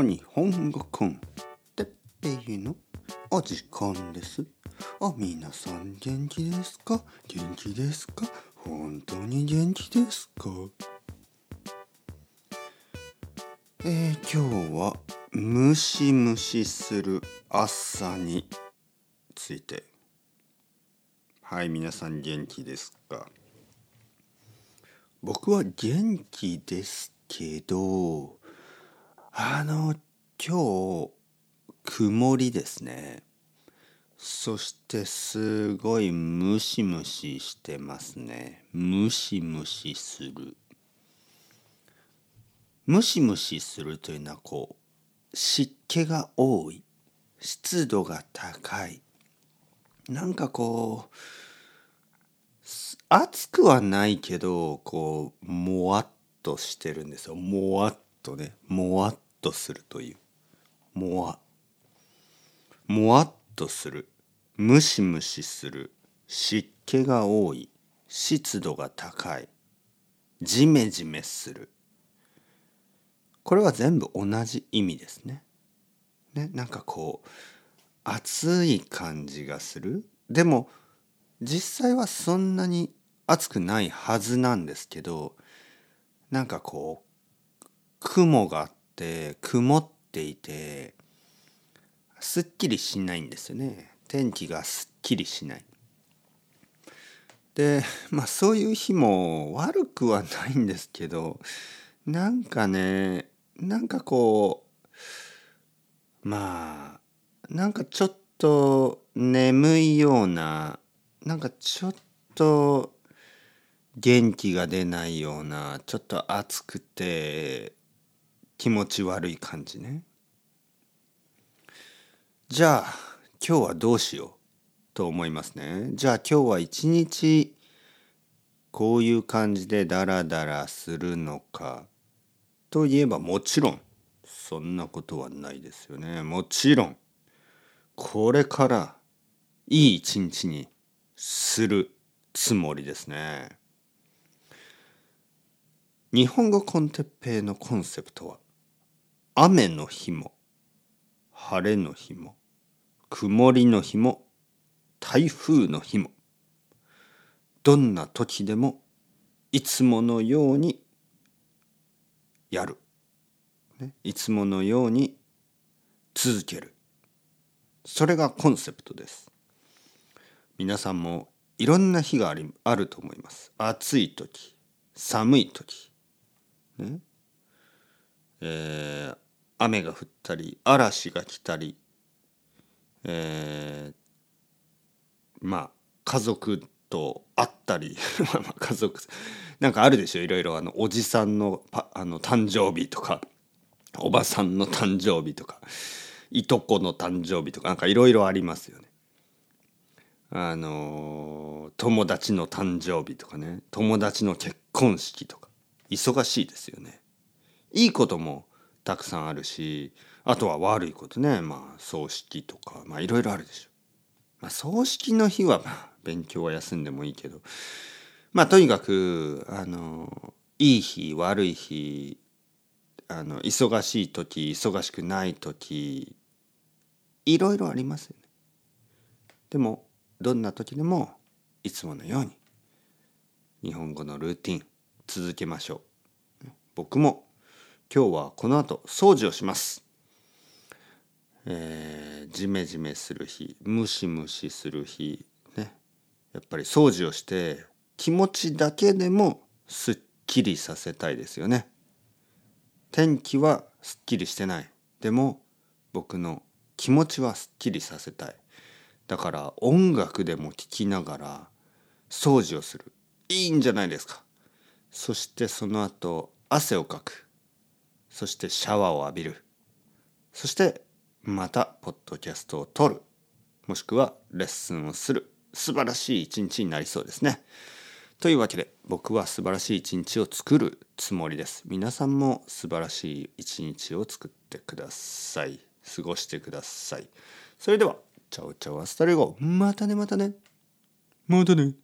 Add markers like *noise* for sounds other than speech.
日本語コンてっぺいの？お時間です。あ皆さん元気ですか？元気ですか？本当に元気ですか？えー、今日はムシムシする朝について。はい皆さん元気ですか？僕は元気ですけどあの今日曇りですね。そしてすごいムシムシしてますね。ムシムシする。ムシムシするというのはこう湿気が多い。湿度が高い。なんかこう暑くはないけどこうもわっとしてるんですよ。もわっとねもわっとするという。もわ。もわっとする。ムシムシする。湿気が多い。湿度が高い。ジメジメする。これは全部同じ意味ですね。ねなんかこう暑い感じがする。でも実際はそんなに暑くないはずなんですけどなんかこう雲があって曇っていてすっきりしないんですよね。天気がすっきりしない。でまあそういう日も悪くはないんですけどなんかねなんかこうまあなんかちょっと眠いようななんかちょっと元気が出ないようなちょっと暑くて気持ち悪い感じね。じゃあ今日はどうしようと思いますね。じゃあ今日は一日こういう感じでダラダラするのかといえばもちろんそんなことはないですよね。もちろんこれからいい一日にするつもりですね。日本語コンテッペイのコンセプトは雨の日も晴れの日も曇りの日も台風の日もどんな時でもいつものようにやる、ね、いつものように続ける。それがコンセプトです。皆さんもいろんな日がありあると思います。暑い時寒い時。ね。えー、雨が降ったり嵐が来たり、えー、まあ家族と会ったり *laughs* 家族なんかあるでしょ？いろいろあのおじさんのあの誕生日とかおばさんの誕生日とかいとこの誕生日とかなんかいろいろありますよね。あの友達の誕生日とかね友達の結婚式とか忙しいですよね。いいこともたくさんあるしあとは悪いことねまあ葬式とかまあいろいろあるでしょ。まあ、葬式の日はまあ勉強は休んでもいいけどまあとにかくあのいい日悪い日あの忙しい時忙しくない時いろいろありますよね。でもどんな時でもいつものように日本語のルーティン続けましょう。僕も今日はこの後掃除をします。えー、ジメジメする日ムシムシする日ね。やっぱり掃除をして気持ちだけでもすっきりさせたいですよね。天気はすっきりしてない。でも僕の気持ちはすっきりさせたい。だから音楽でも聴きながら掃除をする。いいんじゃないですか。そしてその後汗をかく。そしてシャワーを浴びるそしてまたポッドキャストを撮るもしくはレッスンをする素晴らしい一日になりそうですね。というわけで僕は素晴らしい一日を作るつもりです。皆さんも素晴らしい一日を作ってください。過ごしてください。それでは、 chao chao hasta luego。またねまたね。またね。